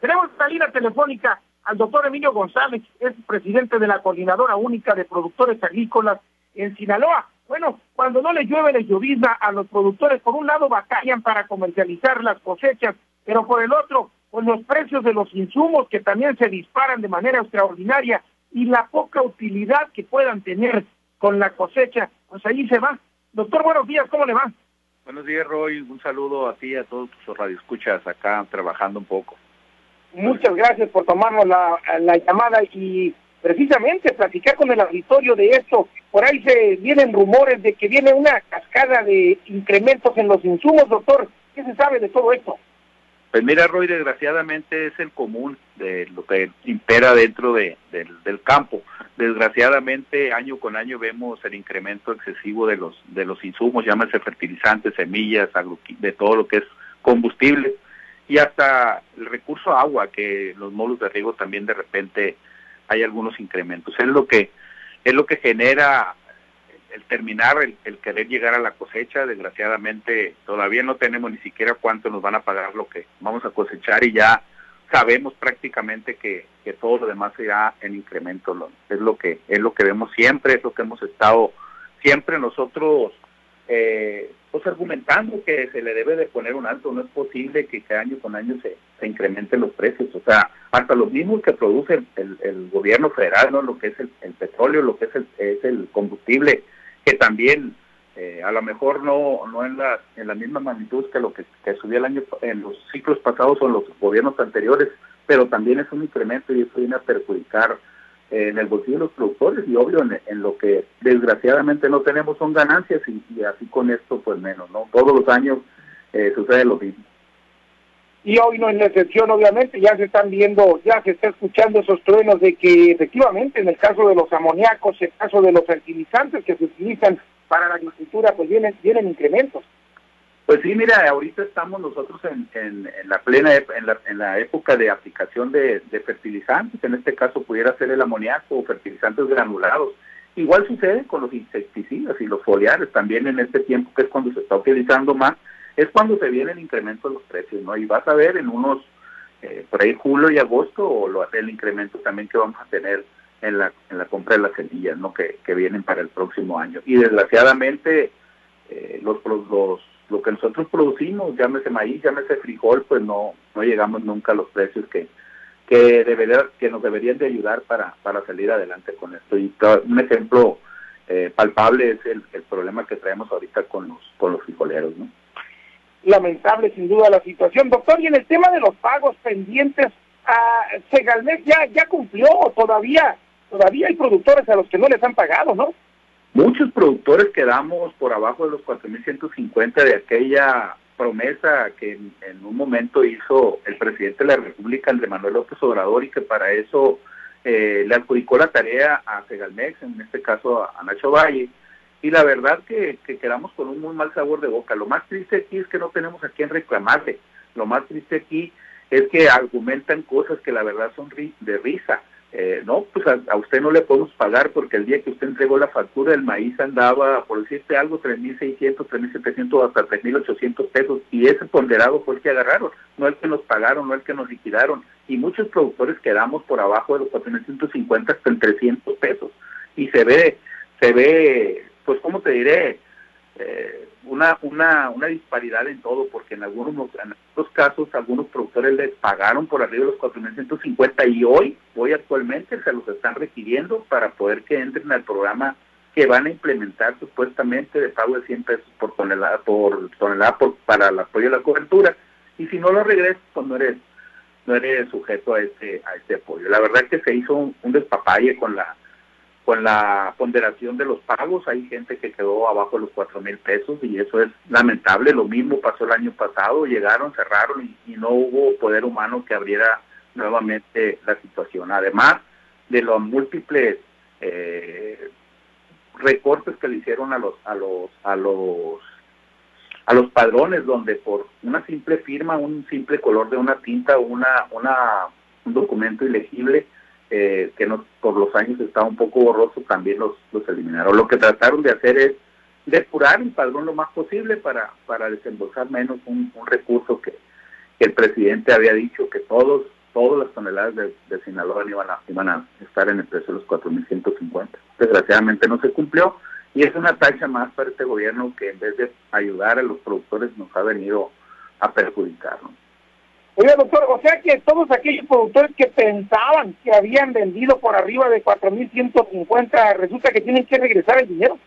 Tenemos la línea telefónica al doctor Emilio González, es presidente de la Coordinadora Única de Productores Agrícolas en Sinaloa. Bueno, cuando no le llueve, le llovizna a los productores. Por un lado, batallan para comercializar las cosechas, pero por el otro, con los precios de los insumos que también se disparan de manera extraordinaria y la poca utilidad que puedan tener con la cosecha, pues ahí se va. Doctor, buenos días, ¿cómo le va? Buenos días, Roy. Un saludo a ti y a todos tus radioescuchas acá trabajando un poco. Muchas gracias por tomarnos la, la llamada y precisamente platicar con el auditorio de esto. Por ahí se vienen rumores de que viene una cascada de incrementos en los insumos, doctor. ¿Qué se sabe de todo esto? Pues mira, Roy, desgraciadamente es el común de lo que impera dentro de, del campo. Desgraciadamente, año con año vemos el incremento excesivo de los de los insumos, llámese fertilizantes, semillas, de todo lo que es combustible y hasta el recurso agua, que los módulos de riego también de repente hay algunos incrementos. Es lo que es lo que genera el terminar, el, querer llegar a la cosecha. Desgraciadamente todavía no tenemos ni siquiera cuánto nos van a pagar lo que vamos a cosechar y ya sabemos prácticamente que, que todo lo demás será en incremento. Es lo que es lo que vemos siempre, es lo que hemos estado siempre nosotros eh, pues argumentando que se le debe de poner un alto, no es posible que, cada año con año se, se incrementen los precios, o sea, hasta los mismos que produce el, gobierno federal, ¿no? lo que es el, petróleo, lo que es el, combustible, que también eh, a lo mejor no no en la en la misma magnitud que lo que, que subía el año en los ciclos pasados o en los gobiernos anteriores, pero también es un incremento y eso viene a perjudicar en el bolsillo de los productores y obvio en, lo que desgraciadamente no tenemos son ganancias y, así con esto pues menos, ¿no? Todos los años eh, sucede lo mismo. Y hoy no es la excepción, obviamente, ya se están viendo, ya se está escuchando esos truenos de que efectivamente en el caso de los amoníacos, en el caso de los fertilizantes que se utilizan para la agricultura, pues vienen, vienen incrementos. Pues sí, mira, ahorita estamos nosotros en, la plena en la, en la, época de aplicación de, fertilizantes, en este caso pudiera ser el amoníaco o fertilizantes granulados. Igual sucede con los insecticidas y los foliares, también en este tiempo que es cuando se está utilizando más, es cuando se viene el incremento de los precios, ¿no? Y vas a ver en unos, eh, por ahí julio y agosto, o lo, el incremento también que vamos a tener en la, en la compra de las semillas, ¿no? Que, que vienen para el próximo año. Y desgraciadamente, eh, los, los lo que nosotros producimos, llámese maíz, llámese frijol, pues no, no llegamos nunca a los precios que, que, debería, que nos deberían de ayudar para, para salir adelante con esto. Y un ejemplo eh, palpable es el, el, problema que traemos ahorita con los, con los frijoleros, ¿no? Lamentable sin duda la situación. Doctor, y en el tema de los pagos pendientes, a Segalmex ya, ya cumplió o todavía, todavía hay productores a los que no les han pagado, ¿no? Muchos productores quedamos por abajo de los 4.150 de aquella promesa que en, un momento hizo el presidente de la República, Andrés Manuel López Obrador, y que para eso eh, le adjudicó la tarea a Segalmex, en este caso a, Nacho Valle. Y la verdad que, que, quedamos con un muy mal sabor de boca. Lo más triste aquí es que no tenemos a quién reclamarle. Lo más triste aquí es que argumentan cosas que la verdad son de risa. Eh, no, pues a, usted no le podemos pagar porque el día que usted entregó la factura el maíz andaba, por decirte algo, 3.600, 3.700 hasta 3.800 pesos y ese ponderado fue el que agarraron, no el que nos pagaron, no el que nos liquidaron. Y muchos productores quedamos por abajo de los 4.150 hasta en 300 pesos. Y se ve, se ve, pues cómo te diré, eh, una, una, una disparidad en todo, porque en algunos, en algunos casos algunos productores les pagaron por arriba de los 4.150 y hoy, hoy actualmente se los están requiriendo para poder que entren al programa que van a implementar supuestamente de pago de 100 pesos por tonelada, por tonelada por, para el apoyo a la cobertura. Y si no lo regresas, pues no eres, no eres sujeto a este, a este apoyo. La verdad es que se hizo un, un despapalle con la con la ponderación de los pagos, hay gente que quedó abajo de los cuatro mil pesos y eso es lamentable. Lo mismo pasó el año pasado, llegaron, cerraron y, no hubo poder humano que abriera nuevamente la situación. Además de los múltiples eh, recortes que le hicieron a los a los a los a los padrones donde por una simple firma, un simple color de una tinta, una una un documento ilegible eh, que no, por los años estaba un poco borroso, también los, los eliminaron. Lo que trataron de hacer es depurar el padrón lo más posible para, para desembolsar menos un, recurso que, el presidente había dicho que todos todas las toneladas de, Sinaloa iban a, iban a estar en el precio de los 4.150. Desgraciadamente no se cumplió y es una tacha más para este gobierno que en vez de ayudar a los productores nos ha venido a perjudicarnos. Oye, doctor, o sea que todos aquellos productores que pensaban que habían vendido por arriba de 4.150, resulta que tienen que regresar el dinero.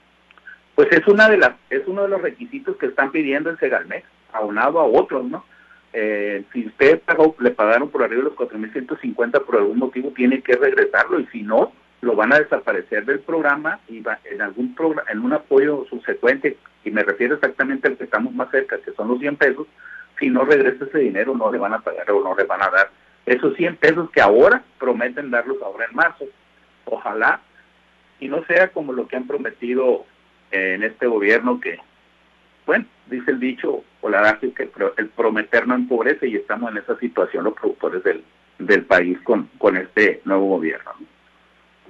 Pues es una de las es uno de los requisitos que están pidiendo el Segalmex, aunado a otros, ¿no? Eh, si usted pagó, le pagaron por arriba de los 4.150 por algún motivo, tiene que regresarlo y si no, lo van a desaparecer del programa y va, en algún programa, en un apoyo subsecuente, y me refiero exactamente al que estamos más cerca, que son los 100 pesos, si no regresa ese dinero no le van a pagar o no le van a dar esos 100 pesos que ahora prometen darlos ahora en marzo. Ojalá y no sea como lo que han prometido en este gobierno que, bueno, dice el dicho o la adagio que el prometer no empobrece y estamos en esa situación los productores del, del país con, con este nuevo gobierno.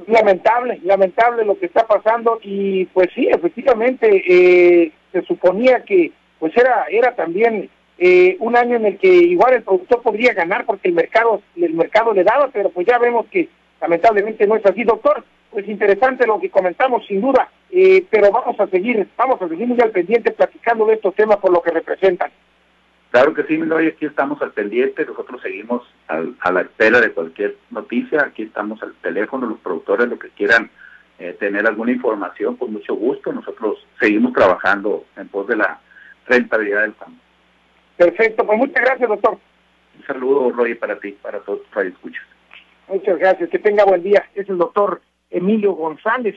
Lamentable, lamentable lo que está pasando y pues sí, efectivamente eh, se suponía que pues era era también eh, un año en el que igual el productor podría ganar porque el mercado el mercado le daba, pero pues ya vemos que lamentablemente no es así, doctor. Pues interesante lo que comentamos sin duda, eh, pero vamos a seguir, vamos a seguir muy al pendiente platicando de estos temas por lo que representan. Claro que sí, hoy aquí estamos al pendiente, nosotros seguimos a la espera de cualquier noticia, aquí estamos al teléfono, los productores, lo que quieran eh, tener alguna información, con mucho gusto, nosotros seguimos trabajando en pos de la rentabilidad del campo. Perfecto, pues muchas gracias, doctor. Un saludo, Roy, para ti, para todos los escuchas. Muchas gracias, que tenga buen día. Es el doctor Emilio González.